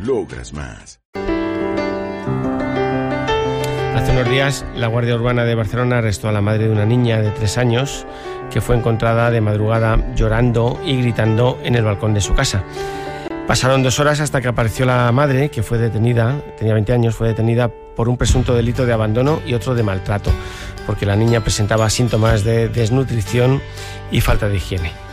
Logras más. Hace unos días, la Guardia Urbana de Barcelona arrestó a la madre de una niña de tres años que fue encontrada de madrugada llorando y gritando en el balcón de su casa. Pasaron dos horas hasta que apareció la madre, que fue detenida, tenía 20 años, fue detenida por un presunto delito de abandono y otro de maltrato, porque la niña presentaba síntomas de desnutrición y falta de higiene.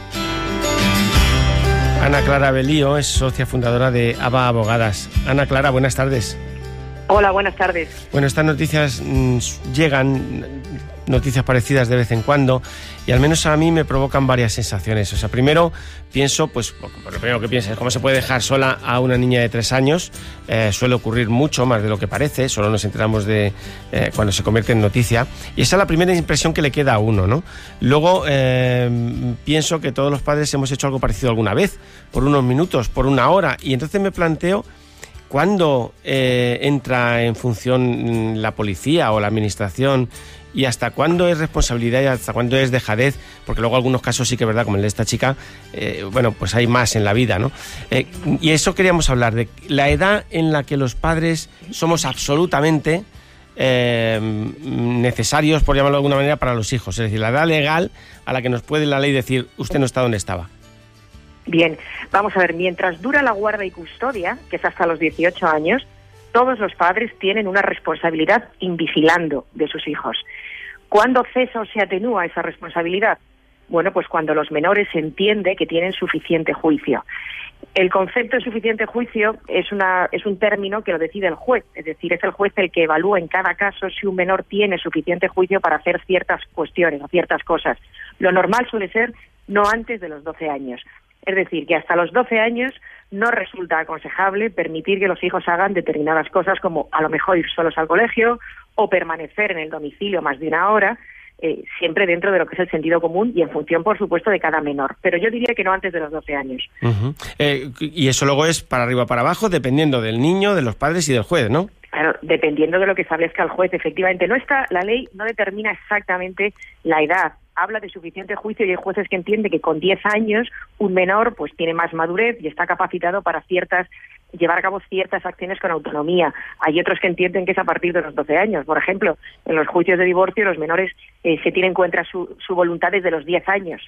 Ana Clara Belío es socia fundadora de ABA Abogadas. Ana Clara, buenas tardes. Hola, buenas tardes. Bueno, estas noticias mm, llegan, noticias parecidas de vez en cuando, y al menos a mí me provocan varias sensaciones. O sea, primero pienso, pues lo primero que pienso es cómo se puede dejar sola a una niña de tres años. Eh, suele ocurrir mucho más de lo que parece, solo nos enteramos de eh, cuando se convierte en noticia. Y esa es la primera impresión que le queda a uno, ¿no? Luego eh, pienso que todos los padres hemos hecho algo parecido alguna vez, por unos minutos, por una hora, y entonces me planteo ¿Cuándo eh, entra en función la policía o la administración y hasta cuándo es responsabilidad y hasta cuándo es dejadez? Porque luego algunos casos sí que es verdad, como el de esta chica, eh, bueno, pues hay más en la vida, ¿no? Eh, y eso queríamos hablar, de la edad en la que los padres somos absolutamente necesarios, por llamarlo de alguna manera, para los hijos. Es decir, la edad legal a la que nos puede la ley decir, usted no está donde estaba. Bien, vamos a ver, mientras dura la guarda y custodia, que es hasta los 18 años, todos los padres tienen una responsabilidad invigilando de sus hijos. ¿Cuándo cesa o se atenúa esa responsabilidad? Bueno, pues cuando los menores entiende que tienen suficiente juicio. El concepto de suficiente juicio es, una, es un término que lo decide el juez, es decir, es el juez el que evalúa en cada caso si un menor tiene suficiente juicio para hacer ciertas cuestiones o ciertas cosas. Lo normal suele ser no antes de los 12 años. Es decir, que hasta los 12 años no resulta aconsejable permitir que los hijos hagan determinadas cosas como a lo mejor ir solos al colegio o permanecer en el domicilio más de una hora, eh, siempre dentro de lo que es el sentido común y en función, por supuesto, de cada menor. Pero yo diría que no antes de los 12 años. Eh, y eso luego es para arriba o para abajo, dependiendo del niño, de los padres y del juez, ¿no? Claro, dependiendo de lo que establezca el juez, efectivamente. No está, la ley no determina exactamente la edad, habla de suficiente juicio y hay jueces que entienden que con 10 años un menor pues tiene más madurez y está capacitado para ciertas llevar a cabo ciertas acciones con autonomía. Hay otros que entienden que es a partir de los 12 años. Por ejemplo, en los juicios de divorcio los menores eh, se tienen en cuenta su, su voluntad desde los 10 años.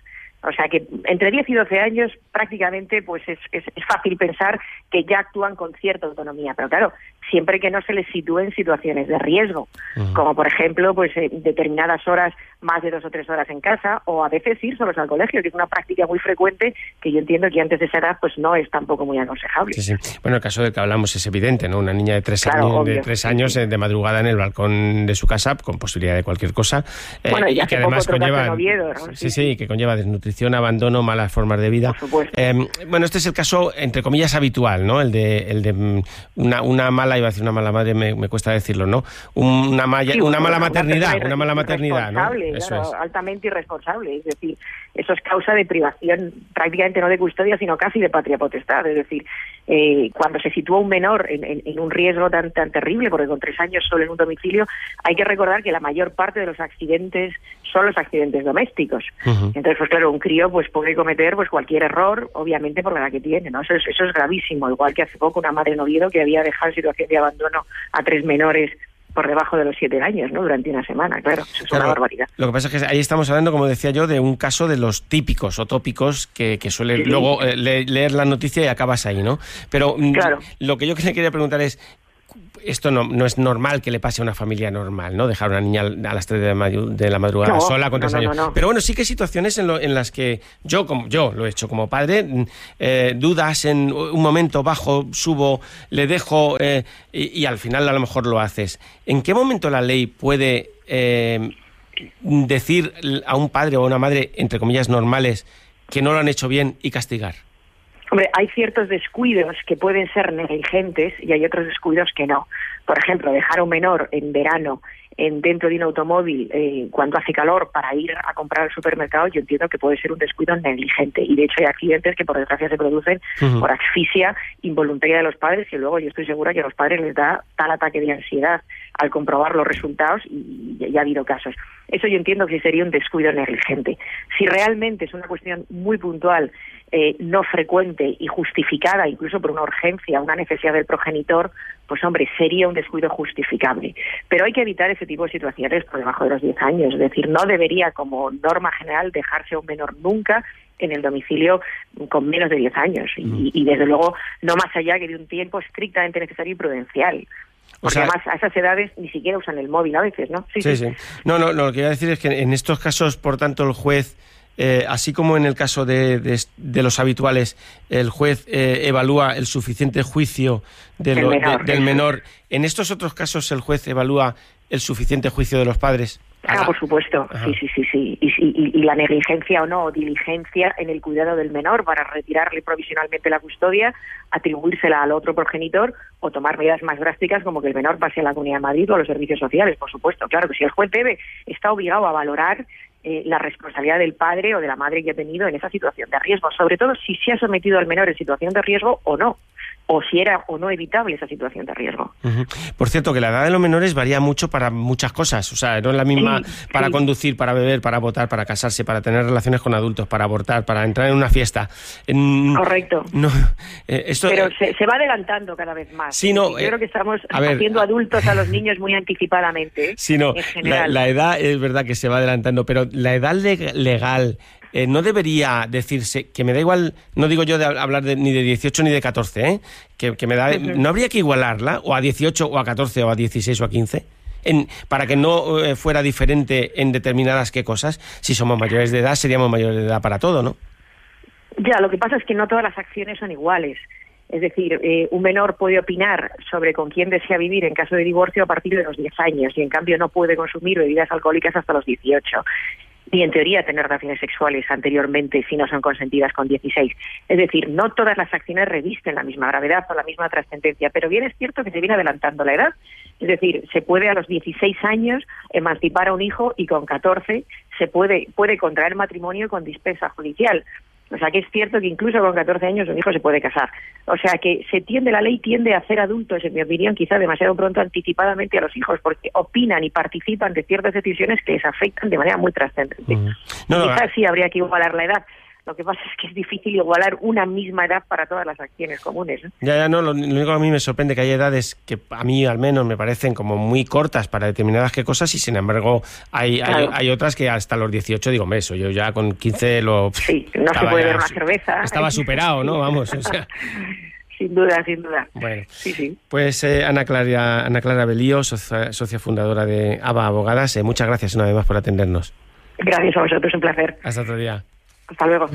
O sea que entre 10 y 12 años prácticamente pues es, es, fácil pensar que ya actúan con cierta autonomía. Pero claro, siempre que no se les sitúe en situaciones de riesgo, como por ejemplo pues determinadas horas, más de dos o tres horas en casa, o a veces ir solos al colegio, que es una práctica muy frecuente que yo entiendo que antes de esa edad pues no es tampoco muy aconsejable. Sí, sí. Bueno, el caso del que hablamos es evidente, ¿no? Una niña de tres años, de tres años eh, de madrugada en el balcón de su casa con posibilidad de cualquier cosa. Eh, y, que además conlleva... Sí, sí, que conlleva desnutrición, abandono, malas formas de vida. Em, bueno, este es el caso, entre comillas, habitual, ¿no? El de, el de mm, una, una mala, iba a decir una mala madre, me, cuesta decirlo, ¿no? Una, una mala maternidad, una, mala maternidad, ¿no? Eso es. altamente irresponsable, es decir, eso es causa de privación prácticamente no de custodia, sino casi de patria potestad, es decir, eh, cuando se sitúa un menor en, un riesgo tan, tan terrible, porque con tres años solo en un domicilio, hay que recordar que la mayor parte de los accidentes son los accidentes domésticos. Entonces, pues claro, un crío pues puede cometer pues cualquier error, obviamente por la edad que tiene, ¿no? Eso es, eso es gravísimo, igual que hace poco una madre noviedo que había dejado en situación de abandono a tres menores por debajo de los siete años, ¿no? Durante una semana, claro, eso es una barbaridad. Lo que pasa es que ahí estamos hablando, como decía yo, de un caso de los típicos o tópicos que, que suele luego eh, leer la noticia y acabas ahí, ¿no? Pero mm, lo que yo quería preguntar es, esto no, no, es normal que le pase a una familia normal, ¿no? Dejar a una niña a las 3 de la, madrugada sola con tres años. Pero bueno, sí que hay situaciones en, en, las que yo, como yo lo he hecho como padre, mm, eh, dudas en un momento, bajo, subo, le dejo eh, y, al final a lo mejor lo haces. ¿En qué momento la ley puede eh, decir a un padre o a una madre, entre comillas, normales, que no lo han hecho bien y castigar? Hombre, hay ciertos descuidos que pueden ser negligentes y hay otros descuidos que no. Por ejemplo, dejar a un menor en verano dentro de un automóvil eh, cuando hace calor para ir a comprar al supermercado, yo entiendo que puede ser un descuido negligente. Y de hecho hay accidentes que por desgracia se producen por asfixia involuntaria de los padres y luego yo estoy segura que a los padres les da tal ataque de ansiedad al comprobar los resultados y ya ha habido casos. Eso yo entiendo que sería un descuido negligente. Si realmente es una cuestión muy puntual eh, no frecuente y justificada, incluso por una urgencia, una necesidad del progenitor, pues hombre, sería un descuido justificable. Pero hay que evitar ese tipo de situaciones por debajo de los 10 años. Es decir, no debería, como norma general, dejarse a un menor nunca en el domicilio con menos de 10 años. Y, desde luego, no más allá que de un tiempo estrictamente necesario y prudencial. Porque además a esas edades ni siquiera usan el móvil a veces, ¿no? Sí, sí. sí. No, no, lo que quiero decir es que en estos casos, por tanto, el juez eh, así como en el caso de, los habituales, el juez eh, evalúa el suficiente juicio del menor. ¿En estos otros casos el juez evalúa el suficiente juicio de los padres? Ah, por supuesto, sí, sí, sí, sí. Y, la negligencia o no, o diligencia en el cuidado del menor para retirarle provisionalmente la custodia, atribuírsela al otro progenitor o tomar medidas más drásticas como que el menor pase a la Comunidad de Madrid o a los servicios sociales, por supuesto. Claro que si el juez debe, está obligado a valorar eh, la responsabilidad del padre o de la madre que ha tenido en esa situación de riesgo, sobre todo si se ha sometido al menor en situación de riesgo o no o si era o no evitable esa situación de riesgo. Por cierto, que la edad de los menores varía mucho para muchas cosas. O sea, no es la misma para conducir, para beber, para votar, para casarse, para tener relaciones con adultos, para abortar, para entrar en una fiesta. Correcto. No, eh, esto, Pero eh, se, va adelantando cada vez más. Sí, no, creo que estamos haciendo adultos a los niños muy anticipadamente. Sí, no, la, edad es verdad que se va adelantando, pero la edad legal eh, no debería decirse, que me da igual, no digo yo de hablar de, ni de 18 ni de 14, ¿eh? que, me da, ¿no habría que igualarla o a 18 o a 14 o a 16 o a 15? En, para que no eh, fuera diferente en determinadas qué cosas, si somos mayores de edad, seríamos mayores de edad para todo, ¿no? Ya, lo que pasa es que no todas las acciones son iguales. Es decir, eh, un menor puede opinar sobre con quién desea vivir en caso de divorcio a partir de los 10 años y en cambio no puede consumir bebidas alcohólicas hasta los 18 ni en teoría tener relaciones sexuales anteriormente si no son consentidas con 16. Es decir, no todas las acciones revisten la misma gravedad o la misma trascendencia, pero bien es cierto que se viene adelantando la edad. Es decir, se puede a los 16 años emancipar a un hijo y con 14 se puede, puede contraer matrimonio con dispensa judicial. O sea que es cierto que incluso con 14 años un hijo se puede casar. O sea que se tiende, la ley tiende a hacer adultos, en mi opinión, quizá demasiado pronto anticipadamente a los hijos, porque opinan y participan de ciertas decisiones que les afectan de manera muy trascendente. quizás sí habría que igualar la edad, lo que pasa es que es difícil igualar una misma edad para todas las acciones comunes. Ya, ya, no, lo, único que a mí me sorprende que hay edades que a mí al menos me parecen como muy cortas para determinadas que cosas y sin embargo hay, hay, otras que hasta los 18 digo, me eso, yo ya con 15 lo... Sí, no se puede ver una cerveza. Estaba superado, ¿no? Vamos, o sea... sin duda, sin duda. Bueno, sí, sí. Pues eh, Ana, Clara, Ana Clara Belío, socia, fundadora de ABA Abogadas, eh, muchas gracias una vez más por atendernos. Gracias a vosotros, un placer. Hasta otro día. Hasta luego.